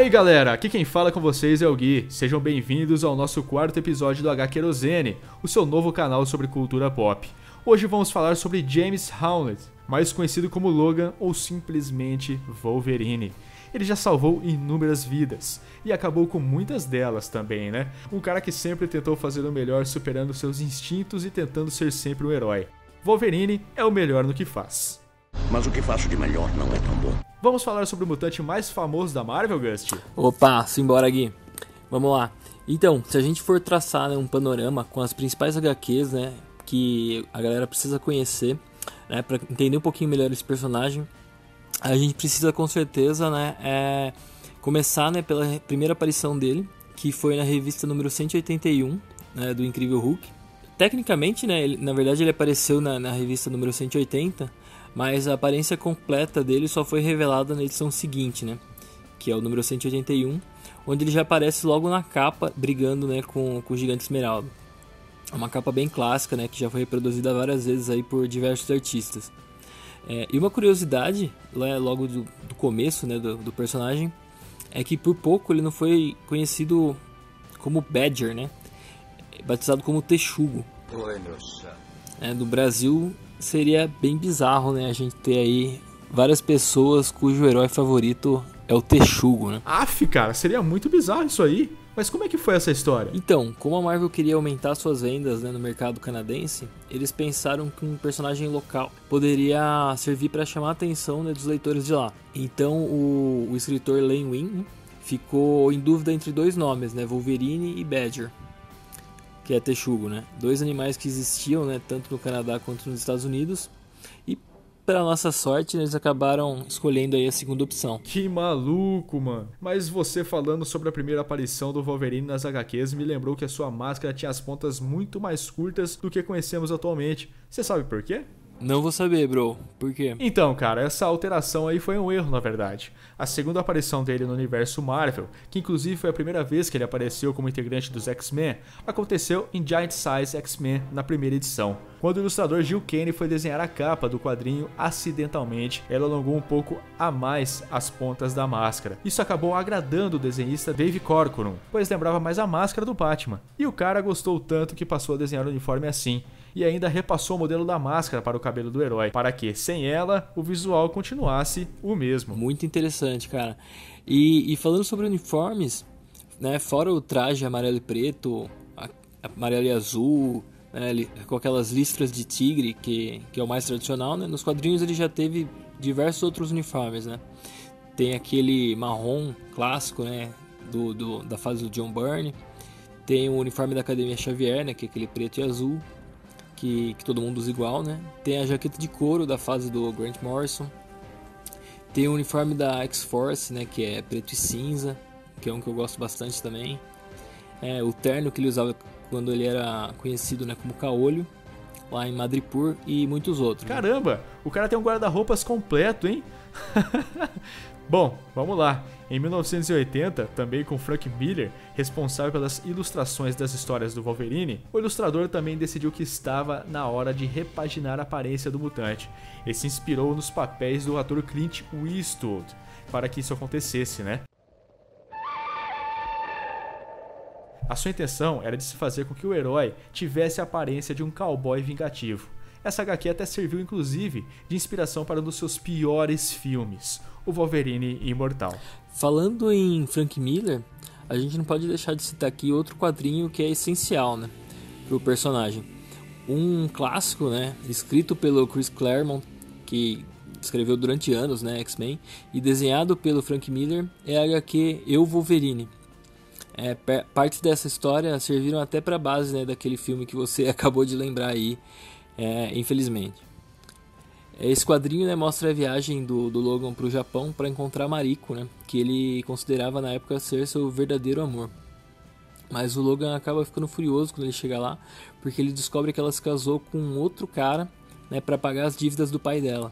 aí galera, aqui quem fala com vocês é o Gui. Sejam bem-vindos ao nosso quarto episódio do H Querosene, o seu novo canal sobre cultura pop. Hoje vamos falar sobre James Howlett, mais conhecido como Logan ou simplesmente Wolverine. Ele já salvou inúmeras vidas e acabou com muitas delas também, né? Um cara que sempre tentou fazer o melhor superando seus instintos e tentando ser sempre um herói. Wolverine é o melhor no que faz. Mas o que faço de melhor não é tão bom. Vamos falar sobre o mutante mais famoso da Marvel, Gust? Opa, simbora Gui. Vamos lá. Então, se a gente for traçar né, um panorama com as principais HQs, né, que a galera precisa conhecer, né, para entender um pouquinho melhor esse personagem, a gente precisa com certeza, né, é, começar, né, pela primeira aparição dele, que foi na revista número 181, né, do Incrível Hulk. Tecnicamente, né, ele, na verdade ele apareceu na, na revista número 180, mas a aparência completa dele só foi revelada na edição seguinte, né? Que é o número 181, onde ele já aparece logo na capa brigando né, com, com o Gigante Esmeralda. É uma capa bem clássica, né, que já foi reproduzida várias vezes aí por diversos artistas. É, e uma curiosidade, lá, logo do, do começo né, do, do, personagem, é que por pouco ele não foi conhecido como Badger, né? Batizado como Texugo. É, no Brasil seria bem bizarro, né? A gente ter aí várias pessoas cujo herói favorito é o Texugo, né? Aff, cara, seria muito bizarro isso aí. Mas como é que foi essa história? Então, como a Marvel queria aumentar suas vendas né, no mercado canadense, eles pensaram que um personagem local poderia servir para chamar a atenção né, dos leitores de lá. Então, o, o escritor Len Wein ficou em dúvida entre dois nomes, né, Wolverine e Badger que é texugo, né? Dois animais que existiam, né, tanto no Canadá quanto nos Estados Unidos. E para nossa sorte, eles acabaram escolhendo aí a segunda opção. Que maluco, mano. Mas você falando sobre a primeira aparição do Wolverine nas HQs me lembrou que a sua máscara tinha as pontas muito mais curtas do que conhecemos atualmente. Você sabe por quê? Não vou saber, bro. Por quê? Então, cara, essa alteração aí foi um erro, na verdade. A segunda aparição dele no universo Marvel, que inclusive foi a primeira vez que ele apareceu como integrante dos X-Men, aconteceu em Giant Size X-Men na primeira edição. Quando o ilustrador Gil Kane foi desenhar a capa do quadrinho, acidentalmente, ela alongou um pouco a mais as pontas da máscara. Isso acabou agradando o desenhista Dave Corcoran, pois lembrava mais a máscara do Batman. E o cara gostou tanto que passou a desenhar o uniforme assim e ainda repassou o modelo da máscara para o cabelo do herói, para que, sem ela, o visual continuasse o mesmo. Muito interessante, cara. E, e falando sobre uniformes, né, fora o traje amarelo e preto, amarelo e azul, né, com aquelas listras de tigre, que, que é o mais tradicional, né, nos quadrinhos ele já teve diversos outros uniformes, né? Tem aquele marrom clássico, né, do, do, da fase do John Byrne. Tem o uniforme da Academia Xavier, né, que é aquele preto e azul que, que todo mundo usa igual, né? Tem a jaqueta de couro da fase do Grant Morrison. Tem o uniforme da X-Force, né? Que é preto e cinza, que é um que eu gosto bastante também. É, o terno que ele usava quando ele era conhecido né, como Caolho, lá em Madripoor e muitos outros. Né? Caramba, né? o cara tem um guarda-roupas completo, hein? Bom, vamos lá. Em 1980, também com Frank Miller, responsável pelas ilustrações das histórias do Wolverine, o ilustrador também decidiu que estava na hora de repaginar a aparência do mutante. Ele se inspirou nos papéis do ator Clint Eastwood para que isso acontecesse, né? A sua intenção era de se fazer com que o herói tivesse a aparência de um cowboy vingativo. Essa HQ até serviu inclusive de inspiração para um dos seus piores filmes, o Wolverine Imortal. Falando em Frank Miller, a gente não pode deixar de citar aqui outro quadrinho que é essencial, né, para o personagem. Um clássico, né, escrito pelo Chris Claremont, que escreveu durante anos, né, X-Men, e desenhado pelo Frank Miller, é a HQ Eu Wolverine. É, partes dessa história serviram até para base né, daquele filme que você acabou de lembrar aí, é, infelizmente. Esse quadrinho né, mostra a viagem do, do Logan para o Japão para encontrar Mariko, né, que ele considerava na época ser seu verdadeiro amor. Mas o Logan acaba ficando furioso quando ele chega lá, porque ele descobre que ela se casou com outro cara né, para pagar as dívidas do pai dela.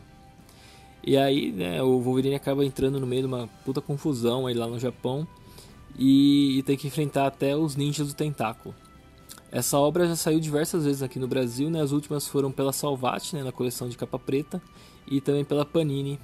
E aí né, o Wolverine acaba entrando no meio de uma puta confusão aí lá no Japão e, e tem que enfrentar até os ninjas do tentáculo. Essa obra já saiu diversas vezes aqui no Brasil, né? As últimas foram pela Salvat, né, na coleção de capa preta, e também pela Panini,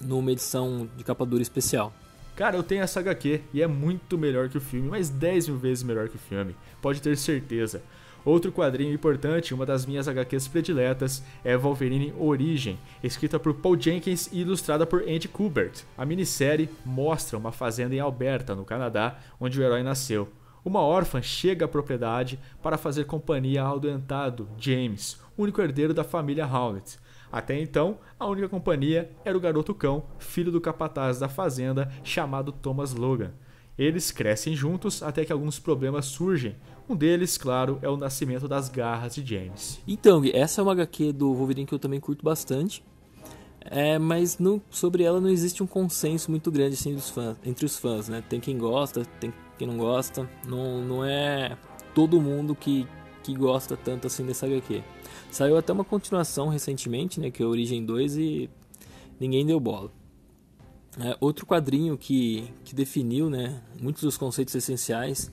numa edição de capa dura especial. Cara, eu tenho essa HQ e é muito melhor que o filme, mas 10 mil vezes melhor que o filme, pode ter certeza. Outro quadrinho importante, uma das minhas HQs prediletas, é Wolverine Origem, escrita por Paul Jenkins e ilustrada por Andy Kubert. A minissérie mostra uma fazenda em Alberta, no Canadá, onde o herói nasceu. Uma órfã chega à propriedade para fazer companhia ao doentado James, único herdeiro da família Howlett. Até então, a única companhia era o garoto cão, filho do capataz da fazenda, chamado Thomas Logan. Eles crescem juntos até que alguns problemas surgem. Um deles, claro, é o nascimento das garras de James. Então, essa é uma HQ do Wolverine que eu também curto bastante. É, mas não, sobre ela não existe um consenso muito grande assim, fãs, entre os fãs, né? Tem quem gosta, tem quem não gosta. Não, não é todo mundo que, que gosta tanto assim dessa HQ. Saiu até uma continuação recentemente, né? Que é Origem 2 e ninguém deu bola. É, outro quadrinho que, que definiu né, muitos dos conceitos essenciais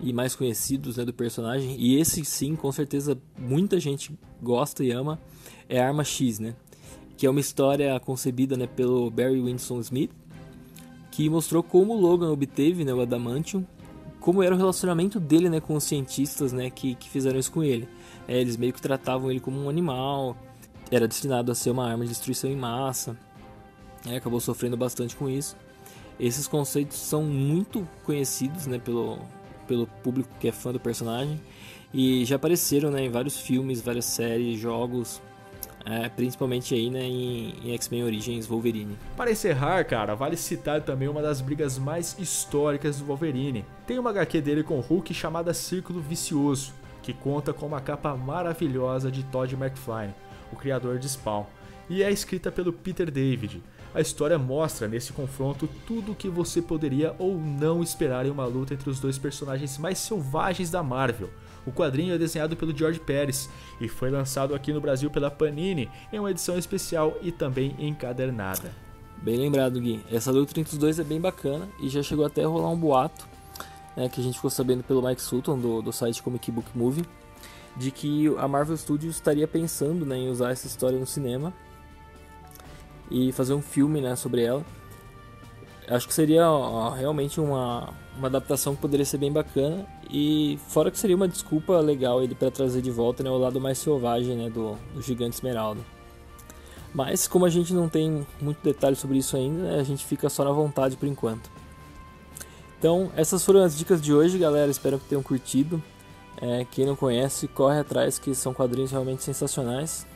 e mais conhecidos né, do personagem, e esse sim, com certeza, muita gente gosta e ama, é Arma X, né? Que é uma história concebida né, pelo Barry Winston Smith, que mostrou como Logan obteve né, o Adamantium, como era o relacionamento dele né, com os cientistas né, que, que fizeram isso com ele. É, eles meio que tratavam ele como um animal, era destinado a ser uma arma de destruição em massa é, acabou sofrendo bastante com isso. Esses conceitos são muito conhecidos né, pelo, pelo público que é fã do personagem e já apareceram né, em vários filmes, várias séries, jogos, é, principalmente aí né, em, em X-Men Origins Wolverine. Para encerrar, cara, vale citar também uma das brigas mais históricas do Wolverine. Tem uma HQ dele com Hulk chamada Círculo Vicioso, que conta com uma capa maravilhosa de Todd McFly, o criador de Spawn, e é escrita pelo Peter David. A história mostra nesse confronto tudo o que você poderia ou não esperar em uma luta entre os dois personagens mais selvagens da Marvel. O quadrinho é desenhado pelo George Pérez e foi lançado aqui no Brasil pela Panini em uma edição especial e também encadernada. Bem lembrado, Gui. Essa luta entre os dois é bem bacana e já chegou até a rolar um boato né, que a gente ficou sabendo pelo Mike Sutton do, do site Comic Book Movie de que a Marvel Studios estaria pensando né, em usar essa história no cinema e fazer um filme né, sobre ela. Acho que seria ó, realmente uma, uma adaptação que poderia ser bem bacana e fora que seria uma desculpa legal ele para trazer de volta né, o lado mais selvagem né, do, do Gigante Esmeralda. Mas como a gente não tem muito detalhe sobre isso ainda, né, a gente fica só na vontade por enquanto. Então essas foram as dicas de hoje, galera. Espero que tenham curtido. É, quem não conhece, corre atrás, que são quadrinhos realmente sensacionais.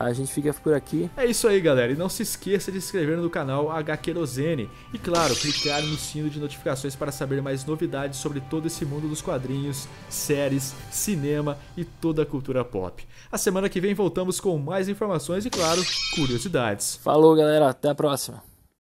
A gente fica por aqui. É isso aí, galera. E não se esqueça de se inscrever no canal H Querosene. E claro, clicar no sino de notificações para saber mais novidades sobre todo esse mundo dos quadrinhos, séries, cinema e toda a cultura pop. A semana que vem voltamos com mais informações e, claro, curiosidades. Falou, galera. Até a próxima.